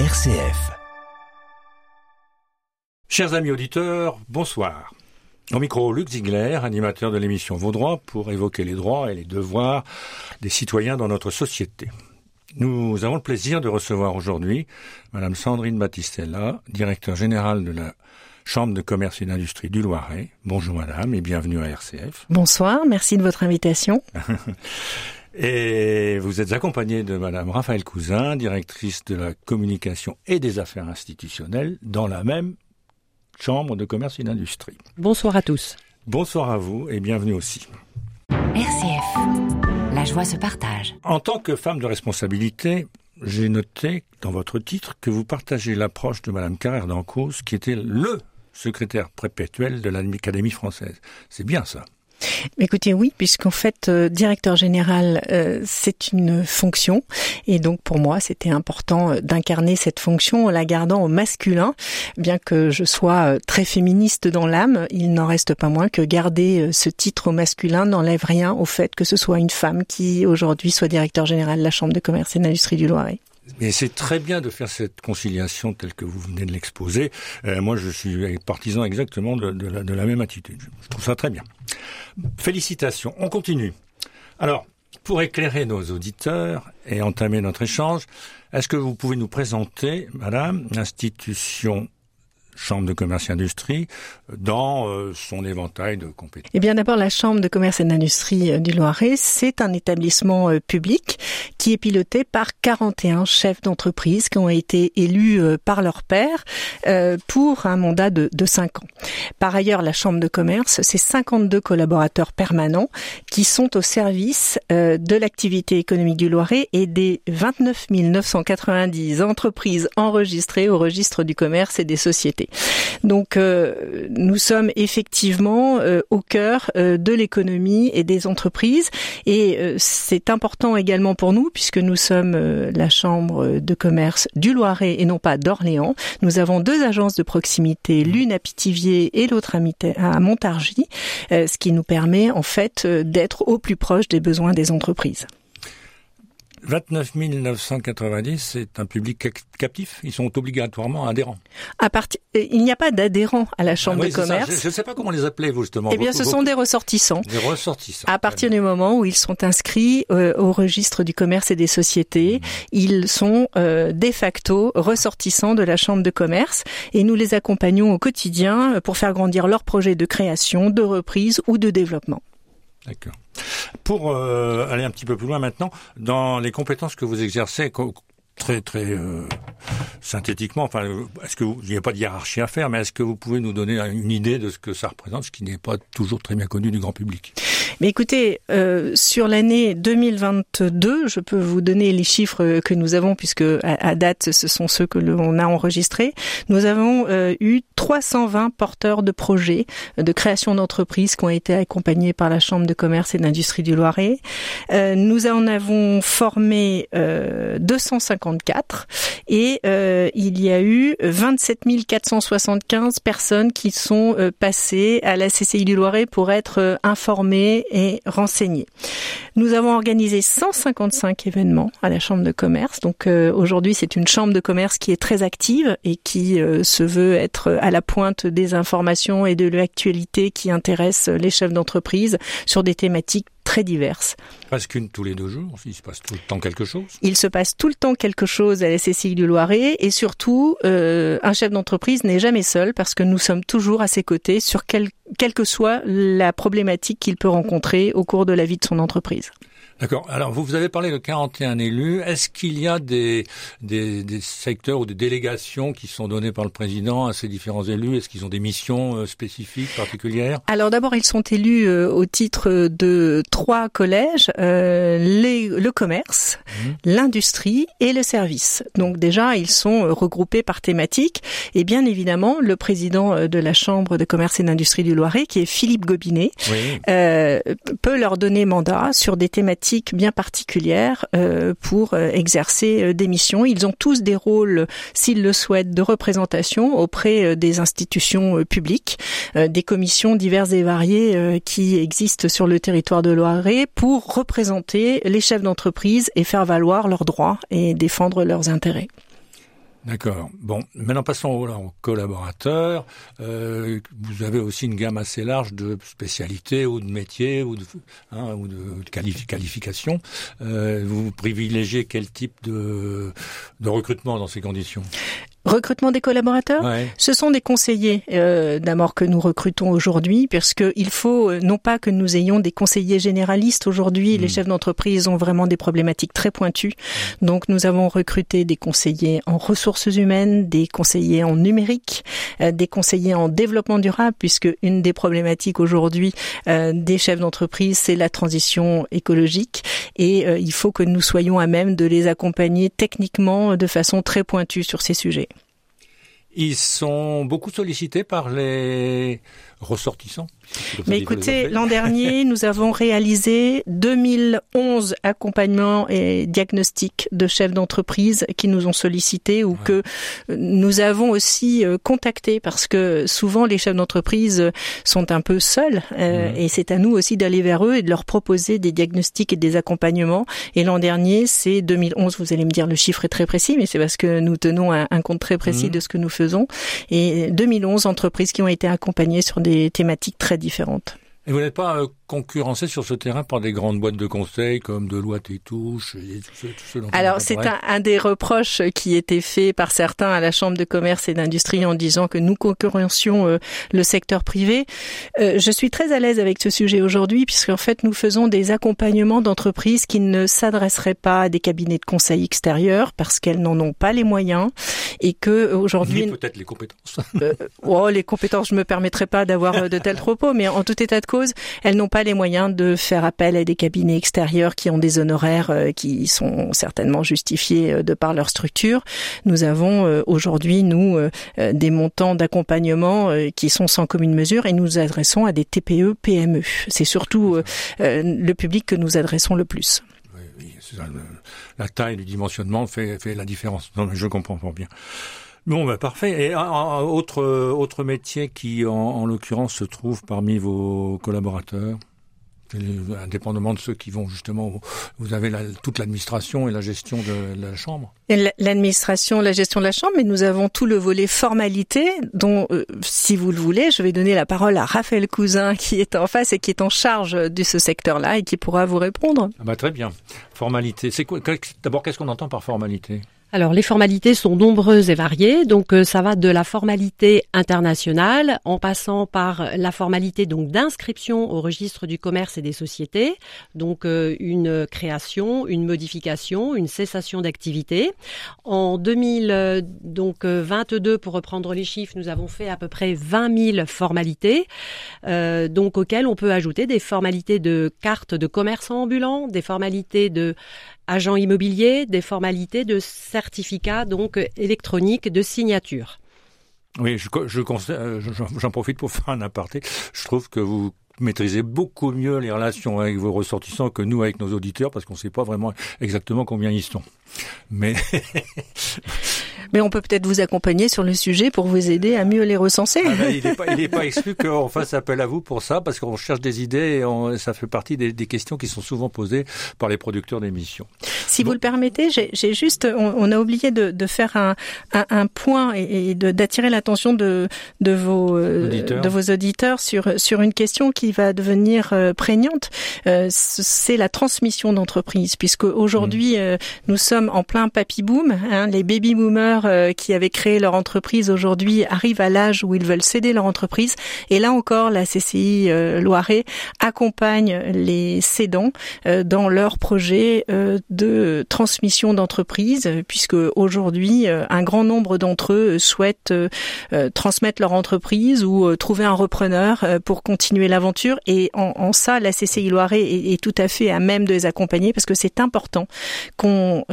RCF. Chers amis auditeurs, bonsoir. Au micro, Luc Ziegler, animateur de l'émission Vos droits, pour évoquer les droits et les devoirs des citoyens dans notre société. Nous avons le plaisir de recevoir aujourd'hui Madame Sandrine Battistella, directeur général de la Chambre de commerce et d'industrie du Loiret. Bonjour Madame et bienvenue à RCF. Bonsoir, merci de votre invitation. et vous êtes accompagnée de Madame Raphaël Cousin, directrice de la communication et des affaires institutionnelles dans la même Chambre de commerce et d'industrie. Bonsoir à tous. Bonsoir à vous et bienvenue aussi. RCF. La joie se partage. En tant que femme de responsabilité, j'ai noté dans votre titre que vous partagez l'approche de Madame Carrère d'Encausse, qui était le secrétaire perpétuel de l'Académie française. C'est bien ça? Écoutez, oui, puisqu'en fait, euh, directeur général, euh, c'est une fonction, et donc pour moi, c'était important euh, d'incarner cette fonction en la gardant au masculin, bien que je sois très féministe dans l'âme, il n'en reste pas moins que garder ce titre au masculin n'enlève rien au fait que ce soit une femme qui aujourd'hui soit directeur général de la Chambre de commerce et d'industrie du Loiret. Mais c'est très bien de faire cette conciliation telle que vous venez de l'exposer. moi, je suis partisan exactement de, la, même attitude. Je trouve ça très bien. Félicitations. On continue. Alors, pour éclairer nos auditeurs et entamer notre échange, est-ce que vous pouvez nous présenter, Madame, l'institution Chambre de commerce et industrie dans euh, son éventail de compétences Eh bien d'abord la Chambre de commerce et d'industrie euh, du Loiret, c'est un établissement euh, public qui est piloté par 41 chefs d'entreprise qui ont été élus par leur père pour un mandat de, de 5 ans. Par ailleurs, la Chambre de commerce, c'est 52 collaborateurs permanents qui sont au service de l'activité économique du Loiret et des 29 990 entreprises enregistrées au registre du commerce et des sociétés. Donc euh, nous sommes effectivement euh, au cœur euh, de l'économie et des entreprises et c'est important également pour nous puisque nous sommes la chambre de commerce du Loiret et non pas d'Orléans. Nous avons deux agences de proximité, l'une à Pithiviers et l'autre à Montargis, ce qui nous permet en fait d'être au plus proche des besoins des entreprises. 29 990, c'est un public captif. Ils sont obligatoirement adhérents. À euh, il n'y a pas d'adhérents à la chambre ah de commerce. Je ne sais pas comment les appeler, vous justement. Eh bien, ce sont des ressortissants. Des ressortissants. À partir du moment où ils sont inscrits euh, au registre du commerce et des sociétés, mmh. ils sont euh, de facto ressortissants de la chambre de commerce et nous les accompagnons au quotidien pour faire grandir leurs projets de création, de reprise ou de développement. D'accord. Pour euh, aller un petit peu plus loin maintenant, dans les compétences que vous exercez, très très euh, synthétiquement, enfin, est-ce que il n'y a pas de hiérarchie à faire, mais est-ce que vous pouvez nous donner une idée de ce que ça représente, ce qui n'est pas toujours très bien connu du grand public? Mais écoutez, euh, sur l'année 2022, je peux vous donner les chiffres que nous avons puisque à, date, ce sont ceux que l'on a enregistrés. Nous avons euh, eu 320 porteurs de projets de création d'entreprises qui ont été accompagnés par la Chambre de commerce et d'industrie du Loiret. Euh, nous en avons formé 254 et il y a eu 27 475 personnes qui sont passées à la CCI du Loiret pour être informées et renseigner. Nous avons organisé 155 événements à la Chambre de commerce. Donc euh, aujourd'hui, c'est une Chambre de commerce qui est très active et qui euh, se veut être à la pointe des informations et de l'actualité qui intéresse les chefs d'entreprise sur des thématiques très diverses. Presque une tous les deux jours, il se passe tout le temps quelque chose. Il se passe tout le temps quelque chose à la CCI du Loiret et surtout, euh, un chef d'entreprise n'est jamais seul parce que nous sommes toujours à ses côtés sur quel, quelle que soit la problématique qu'il peut rencontrer au cours de la vie de son entreprise. D'accord. Alors, vous, vous avez parlé de 41 élus. Est-ce qu'il y a des, des, des, secteurs ou des délégations qui sont données par le président à ces différents élus? Est-ce qu'ils ont des missions euh, spécifiques, particulières? Alors, d'abord, ils sont élus euh, au titre de trois collèges, euh, les, le commerce, mmh. l'industrie et le service. Donc, déjà, ils sont regroupés par thématique. Et bien évidemment, le président de la Chambre de commerce et d'industrie du Loiret, qui est Philippe Gobinet, oui. euh, peut leur donner mandat sur des thématiques bien particulières euh, pour euh, exercer euh, des missions. Ils ont tous des rôles, s'ils le souhaitent, de représentation auprès des institutions publiques, des commissions diverses et variées qui existent sur le territoire de Loiret pour représenter les chefs d'entreprise et faire valoir leurs droits et défendre leurs intérêts. D'accord. Bon, maintenant passons aux, collaborateurs. Euh, vous avez aussi une gamme assez large de spécialités ou de métiers ou de, hein, ou de qualifications. Euh, vous privilégiez quel type de, de recrutement dans ces conditions? Recrutement des collaborateurs, ce sont des conseillers euh, d'abord que nous recrutons aujourd'hui, puisque il faut euh, non pas que nous ayons des conseillers généralistes aujourd'hui. Les hmm. chefs d'entreprise ont vraiment des problématiques très pointues, hmm. donc nous avons recruté des conseillers en ressources humaines, des conseillers en numérique, euh, des conseillers en développement durable, puisque une des problématiques aujourd'hui euh, des chefs d'entreprise c'est la transition écologique, et il faut que nous soyons à même de les accompagner techniquement de façon très pointue sur ces sujets. Ils sont beaucoup sollicités par les ressortissants Mais écoutez, l'an dernier, nous avons réalisé 2011 accompagnements et diagnostics de chefs d'entreprise qui nous ont sollicités ou que nous avons aussi euh, contactés parce que souvent les chefs d'entreprise sont un peu seuls euh, et c'est à nous aussi d'aller vers eux et de leur proposer des diagnostics et des accompagnements. Et l'an dernier, c'est 2011. Vous allez me dire le chiffre est très précis, mais c'est parce que nous tenons un, compte très précis mmh. de ce que nous faisons. Et 2011 entreprises qui ont été accompagnées sur des thématiques très différentes. Et vous n'êtes pas euh, concurrencé sur ce terrain par des grandes boîtes de conseil comme Deloitte et Touche et tout ce, Alors c'est un, un, des reproches qui était fait par certains à la Chambre de commerce et d'industrie en disant que nous concurrencions euh, le secteur privé. Euh, je suis très à l'aise avec ce sujet aujourd'hui puisqu'en fait nous faisons des accompagnements d'entreprises qui ne s'adresseraient pas à des cabinets de conseil extérieurs parce qu'elles n'en ont pas les moyens et que aujourd'hui peut-être les compétences. oh les compétences je me permettrai pas d'avoir de tels propos mais en tout état de elles n'ont pas les moyens de faire appel à des cabinets extérieurs qui ont des honoraires euh, qui sont certainement justifiés euh, de par leur structure. Nous avons euh, aujourd'hui, nous, des montants d'accompagnement qui sont sans commune mesure et nous adressons à des TPE, PME. C'est surtout le public que nous adressons le plus. Oui, la taille du dimensionnement fait, fait la différence. Non, mais je comprends bien. Bon, bah, parfait. Et un, autre autre métier qui, en, l'occurrence, se trouve parmi vos collaborateurs indépendamment de ceux qui vont justement, vous avez toute l'administration et la gestion de, la chambre. L'administration, la gestion de la chambre, mais nous avons tout le volet formalité, dont, euh, si vous le voulez, je vais donner la parole à Raphaël Cousin, qui est en face et qui est en charge de ce secteur-là et qui pourra vous répondre. Ah bah très bien. Formalité. C'est quoi D'abord, qu'est-ce qu'on entend par formalité? Alors les formalités sont nombreuses et variées, donc euh, ça va de la formalité internationale en passant par la formalité donc d'inscription au registre du commerce et des sociétés, donc euh, une création, une modification, une cessation d'activité. En 2022, pour reprendre les chiffres, nous avons fait à peu près 20 000 formalités, euh, donc auxquelles on peut ajouter des formalités de carte de commerçant ambulant, des formalités de agent immobilier, des formalités de certificat donc électronique de signature. Oui, je, euh, j'en profite pour faire un aparté. Je trouve que vous maîtrisez beaucoup mieux les relations avec vos ressortissants que nous avec nos auditeurs parce qu'on ne sait pas vraiment exactement combien ils sont. Mais Mais on peut peut-être vous accompagner sur le sujet pour vous aider à mieux les recenser. Ah ben, il n'est pas, exclu qu'on fasse appel à vous pour ça, parce qu'on cherche des idées et ça fait partie des, questions qui sont souvent posées par les producteurs d'émissions. Si vous le permettez, j'ai juste, on, a oublié de, faire un, un, point et, d'attirer l'attention de, de, vos, euh, de vos auditeurs sur, sur une question qui va devenir euh, prégnante. Euh, c'est la transmission d'entreprise, puisque aujourd'hui, mmh. nous sommes en plein papy boom. Hein, les baby boomers euh, qui avaient créé leur entreprise aujourd'hui arrivent à l'âge où ils veulent céder leur entreprise. Et là encore, la CCI euh, Loiret accompagne les cédants euh, dans leur projet de transmission d'entreprise, puisque aujourd'hui, un grand nombre d'entre eux souhaitent transmettre leur entreprise ou trouver un repreneur pour continuer l'aventure. Et en, ça, la CCI Loiret est, tout à fait à même de les accompagner parce que c'est important qu'on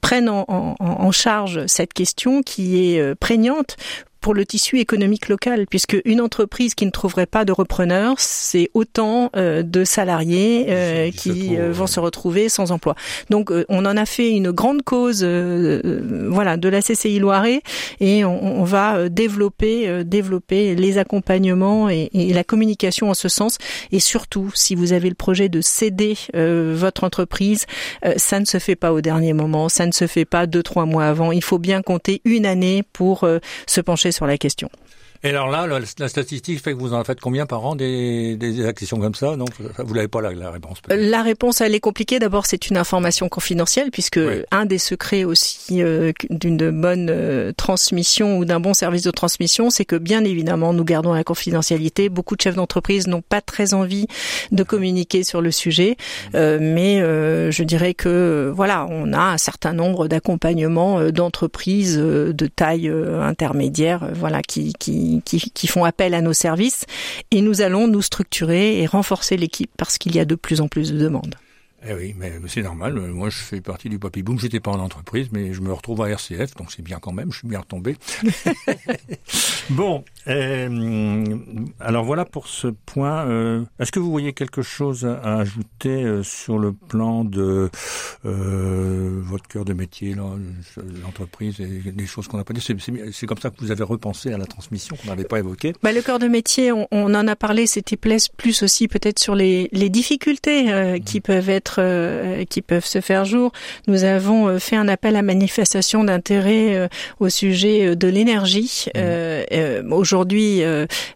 prenne en, en charge cette question qui est euh, prégnante pour le tissu économique local, puisque une entreprise qui ne trouverait pas de repreneur, c'est autant euh, de salariés euh, qui euh, vont se retrouver sans emploi. Donc on en a fait une grande cause, voilà, de la CCI Loiret, et on, va développer, développer les accompagnements et, et, la communication en ce sens. Et surtout, si vous avez le projet de céder votre entreprise, ça ne se fait pas au dernier moment, ça ne se fait pas deux trois mois avant. Il faut bien compter une année pour se pencher sur la question. Et alors là, la, statistique fait que vous en faites combien par an des, des accessions comme ça? Donc vous n'avez pas la, réponse. La réponse, elle est compliquée. D'abord, c'est une information confidentielle puisque un des secrets aussi euh, d'une bonne euh, transmission ou d'un bon service de transmission, c'est que bien évidemment, nous gardons la confidentialité. Beaucoup de chefs d'entreprise n'ont pas très envie de communiquer sur le sujet, euh, mais je dirais que voilà, on a un certain nombre d'accompagnements d'entreprises de taille intermédiaire, voilà, qui, qui qui, font appel à nos services et nous allons nous structurer et renforcer l'équipe parce qu'il y a de plus en plus de demandes. Eh oui, mais c'est normal. Moi, je fais partie du Papy Boom. J'étais pas en entreprise, mais je me retrouve à RCF, donc c'est bien quand même. Je suis bien retombé. bon, euh, alors voilà pour ce point. Euh, est-ce que vous voyez quelque chose à ajouter euh, sur le plan de votre cœur de métier, l'entreprise et des choses qu'on n'a pas dit? C'est comme ça que vous avez repensé à la transmission qu'on n'avait pas évoqué. Bah, le cœur de métier, on, en a parlé. C'était plus aussi peut-être sur les, les difficultés qui mmh. peuvent être euh, qui peuvent se faire jour. Nous avons euh, fait un appel à manifestation d'intérêt euh, au sujet de l'énergie. Mmh. Aujourd'hui,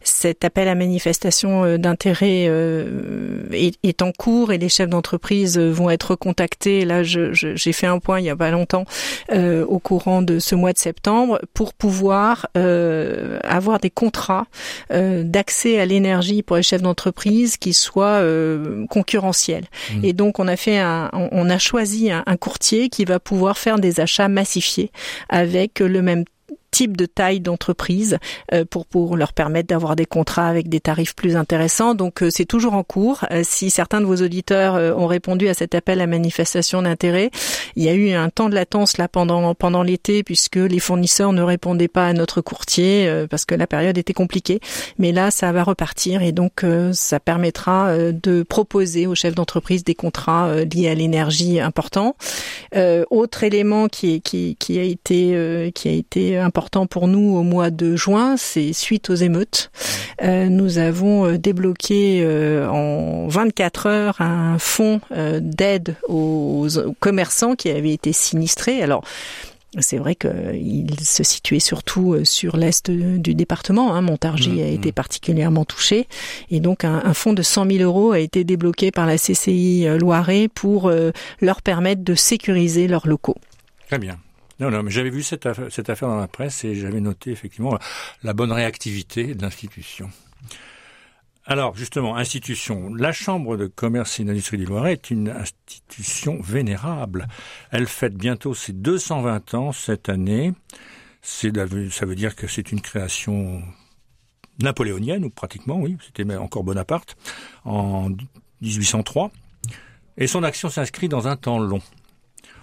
cet appel à manifestation d'intérêt est, en cours et les chefs d'entreprise vont être contactés. Là, j'ai fait un point il y a pas longtemps au courant de ce mois de septembre pour pouvoir avoir des contrats d'accès à l'énergie pour les chefs d'entreprise qui soient concurrentiels. Mmh. Et donc on a fait un, on a choisi un, un courtier qui va pouvoir faire des achats massifiés avec le même type de taille d'entreprise euh, pour pour leur permettre d'avoir des contrats avec des tarifs plus intéressants. Donc euh, c'est toujours en cours. Euh, si certains de vos auditeurs ont répondu à cet appel à manifestation d'intérêt, il y a eu un temps de latence là pendant pendant l'été puisque les fournisseurs ne répondaient pas à notre courtier parce que la période était compliquée. Mais là ça va repartir et donc ça permettra de proposer aux chefs d'entreprise des contrats liés à l'énergie importants. autre élément qui qui qui a été qui a été important important pour nous au mois de juin, c'est suite aux émeutes. Euh, nous avons euh, débloqué euh, en 24 heures un fonds d'aide aux, commerçants qui avaient été sinistrés. Alors, c'est vrai qu'il se situait surtout sur l'est du département. Hein. Montargis mmh, a été mmh. particulièrement touché. Et donc un, un, fonds de 100 000 euros a été débloqué par la CCI Loiret pour leur permettre de sécuriser leurs locaux. Très bien. Non, non, mais j'avais vu cette affaire, cette affaire dans la presse et j'avais noté effectivement la bonne réactivité de l'institution. Alors, justement, institution. La Chambre de commerce et d'industrie du Loiret est une institution vénérable. Elle fête bientôt ses 220 ans cette année. C'est, ça veut dire que c'est une création napoléonienne, ou pratiquement, oui, c'était encore Bonaparte, en 1803. Et son action s'inscrit dans un temps long.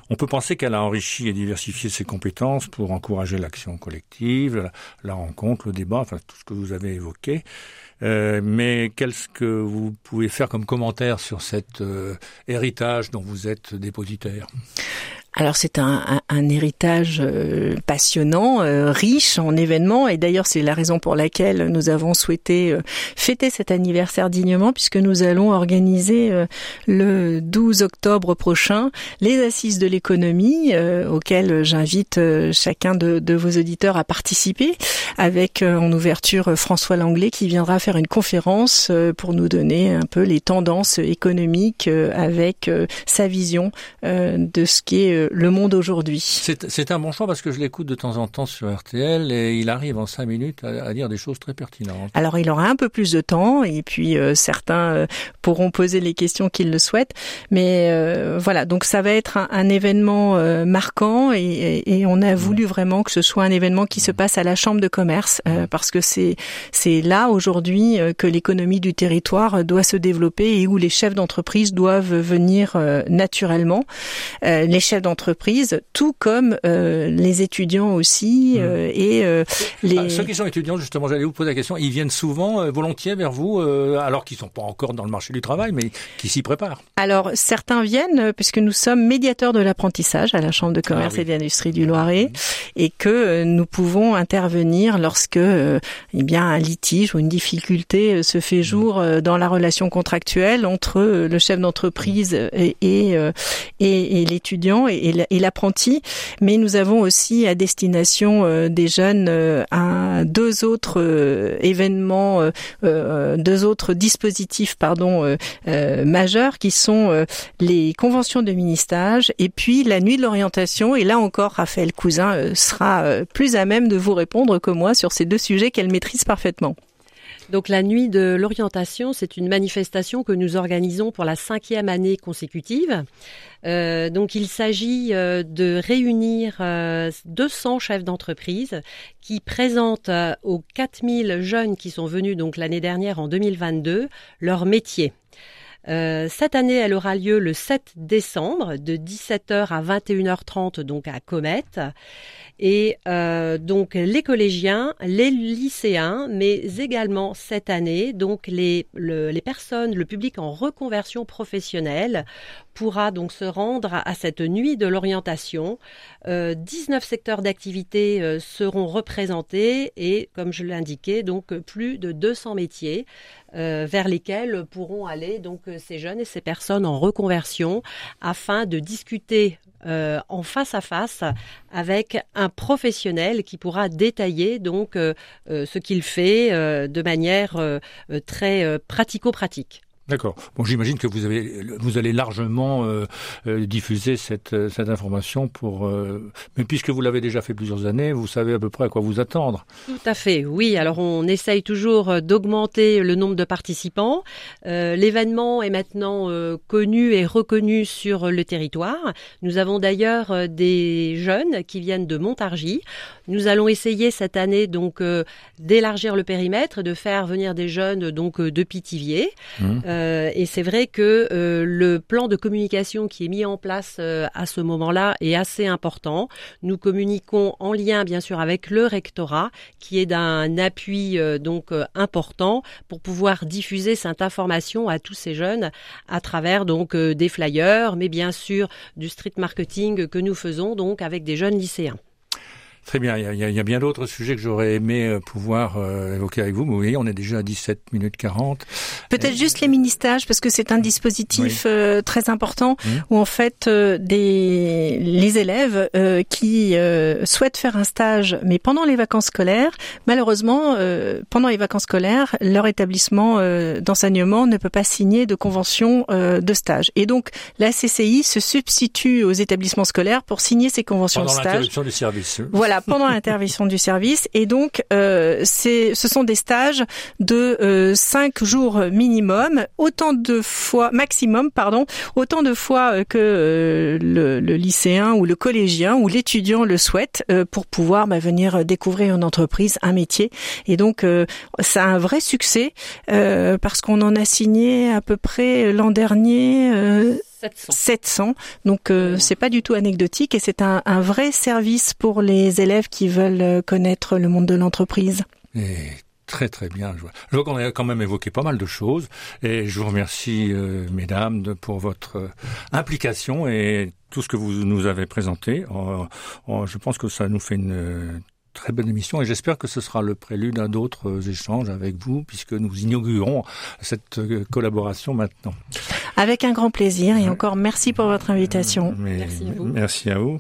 On peut penser qu'elle a enrichi et diversifié ses compétences pour encourager l'action collective, la, rencontre, le débat, enfin tout ce que vous avez évoqué. Euh, mais qu'est-ce que vous pouvez faire comme commentaire sur cet euh, héritage dont vous êtes dépositaire? Alors c'est un, un, héritage euh, passionnant, euh, riche en événements, et d'ailleurs c'est la raison pour laquelle nous avons souhaité euh, fêter cet anniversaire dignement, puisque nous allons organiser le 12 octobre prochain les assises de l'économie, auxquelles j'invite chacun de, de, vos auditeurs à participer, avec en ouverture François Langlais qui viendra faire une conférence pour nous donner un peu les tendances économiques avec sa vision de ce qui est le monde aujourd'hui. C'est un bon choix parce que je l'écoute de temps en temps sur RTL et il arrive en cinq minutes à, dire des choses très pertinentes. Alors il aura un peu plus de temps et puis euh, certains euh, pourront poser les questions qu'ils le souhaitent. Mais euh, voilà, donc ça va être un, événement marquant et, et, on a voulu vraiment que ce soit un événement qui se passe à la Chambre de commerce commerce, parce que c'est c'est là aujourd'hui que l'économie du territoire doit se développer et où les chefs d'entreprise doivent venir naturellement. les chefs d'entreprise, tout comme les étudiants aussi, mmh. et les... Ah, ceux qui sont étudiants, justement, j'allais vous poser la question, ils viennent souvent volontiers vers vous, alors qu'ils sont pas encore dans le marché du travail, mais qui s'y préparent. Alors certains viennent puisque nous sommes médiateurs de l'apprentissage à la Chambre de commerce ah et d'industrie du Loiret mmh. et que euh, nous pouvons intervenir lorsque euh, eh bien un litige ou une difficulté euh, se fait mmh. jour dans la relation contractuelle entre le chef d'entreprise et, et, et, l'étudiant et, l'apprenti. Mais nous avons aussi à destination des jeunes un, deux autres événements, deux autres dispositifs majeurs qui sont les conventions de ministage et puis la nuit de l'orientation. Et là encore, Raphaël Cousin euh, sera euh, plus à même de vous répondre que moi sur ces deux sujets qu'elle maîtrise parfaitement. Donc la nuit de l'orientation, c'est une manifestation que nous organisons pour la cinquième année consécutive. Euh, donc il s'agit de réunir 200 chefs d'entreprise qui présentent aux 4000 jeunes qui sont venus donc l'année dernière en 2022 leur métier. Euh, cette année, elle aura lieu le 7 décembre de 17h à 21h30 donc à Comet. Et euh, donc les collégiens, les lycéens, mais également cette année, donc les, les personnes, le public en reconversion professionnelle pourra donc se rendre à cette nuit de l'orientation. Euh, 19 secteurs d'activité euh, seront représentés et, comme je l'indiquais, donc plus de 200 métiers euh, vers lesquels pourront aller donc ces jeunes et ces personnes en reconversion afin de discuter euh, en face à face avec un professionnel qui pourra détailler donc euh, euh, ce qu'il fait de manière très pratico-pratique. D'accord. Bon, j'imagine que vous avez, vous allez largement euh, euh diffuser cette, euh, cette information pour. Euh, mais puisque vous l'avez déjà fait plusieurs années, vous savez à peu près à quoi vous attendre. Tout à fait. Oui. Alors on essaye toujours d'augmenter le nombre de participants. L'événement est maintenant connu et reconnu sur le territoire. Nous avons d'ailleurs des jeunes qui viennent de Montargis. Nous allons essayer cette année donc d'élargir le périmètre, de faire venir des jeunes donc de Pithiviers. Mmh. Euh, et c'est vrai que euh, le plan de communication qui est mis en place euh, à ce moment-là est assez important. Nous communiquons en lien bien sûr avec le rectorat qui est d'un appui donc important pour pouvoir diffuser cette information à tous ces jeunes à travers donc des flyers, mais bien sûr du street marketing que nous faisons donc avec des jeunes lycéens. Très bien, il y a, bien d'autres sujets que j'aurais aimé euh, pouvoir euh, évoquer avec vous, mais vous voyez, on est déjà à 17 minutes 40. Peut-être juste les mini-stages, parce que c'est un dispositif euh, très important, mmh. où en fait, des, les élèves qui souhaitent faire un stage, mais pendant les vacances scolaires, malheureusement, pendant les vacances scolaires, leur établissement d'enseignement ne peut pas signer de convention de stage. Et donc, la CCI se substitue aux établissements scolaires pour signer ces conventions de stage. Pendant l'interruption du service. Voilà pendant l'intervention du service. Et donc, euh, c'est, ce sont des stages de euh, cinq jours minimum, autant de fois maximum, pardon, autant de fois euh, que euh, le, le, lycéen ou le collégien ou l'étudiant le souhaite euh, pour pouvoir bah, venir découvrir une entreprise, un métier. Et donc, ça a un vrai succès parce qu'on en a signé à peu près l'an dernier 700. 700. Donc euh, c'est pas du tout anecdotique et c'est un, un, vrai service pour les élèves qui veulent euh, connaître le monde de l'entreprise. Et très très bien. Je vois, qu'on a quand même évoqué pas mal de choses et je vous remercie euh, mesdames de, pour votre euh, implication et tout ce que vous nous avez présenté. je pense que ça nous fait une très bonne émission et j'espère que ce sera le prélude à d'autres euh, échanges avec vous puisque nous inaugurons cette euh, collaboration maintenant. Avec un grand plaisir et encore merci pour votre invitation. merci à vous. Merci à vous.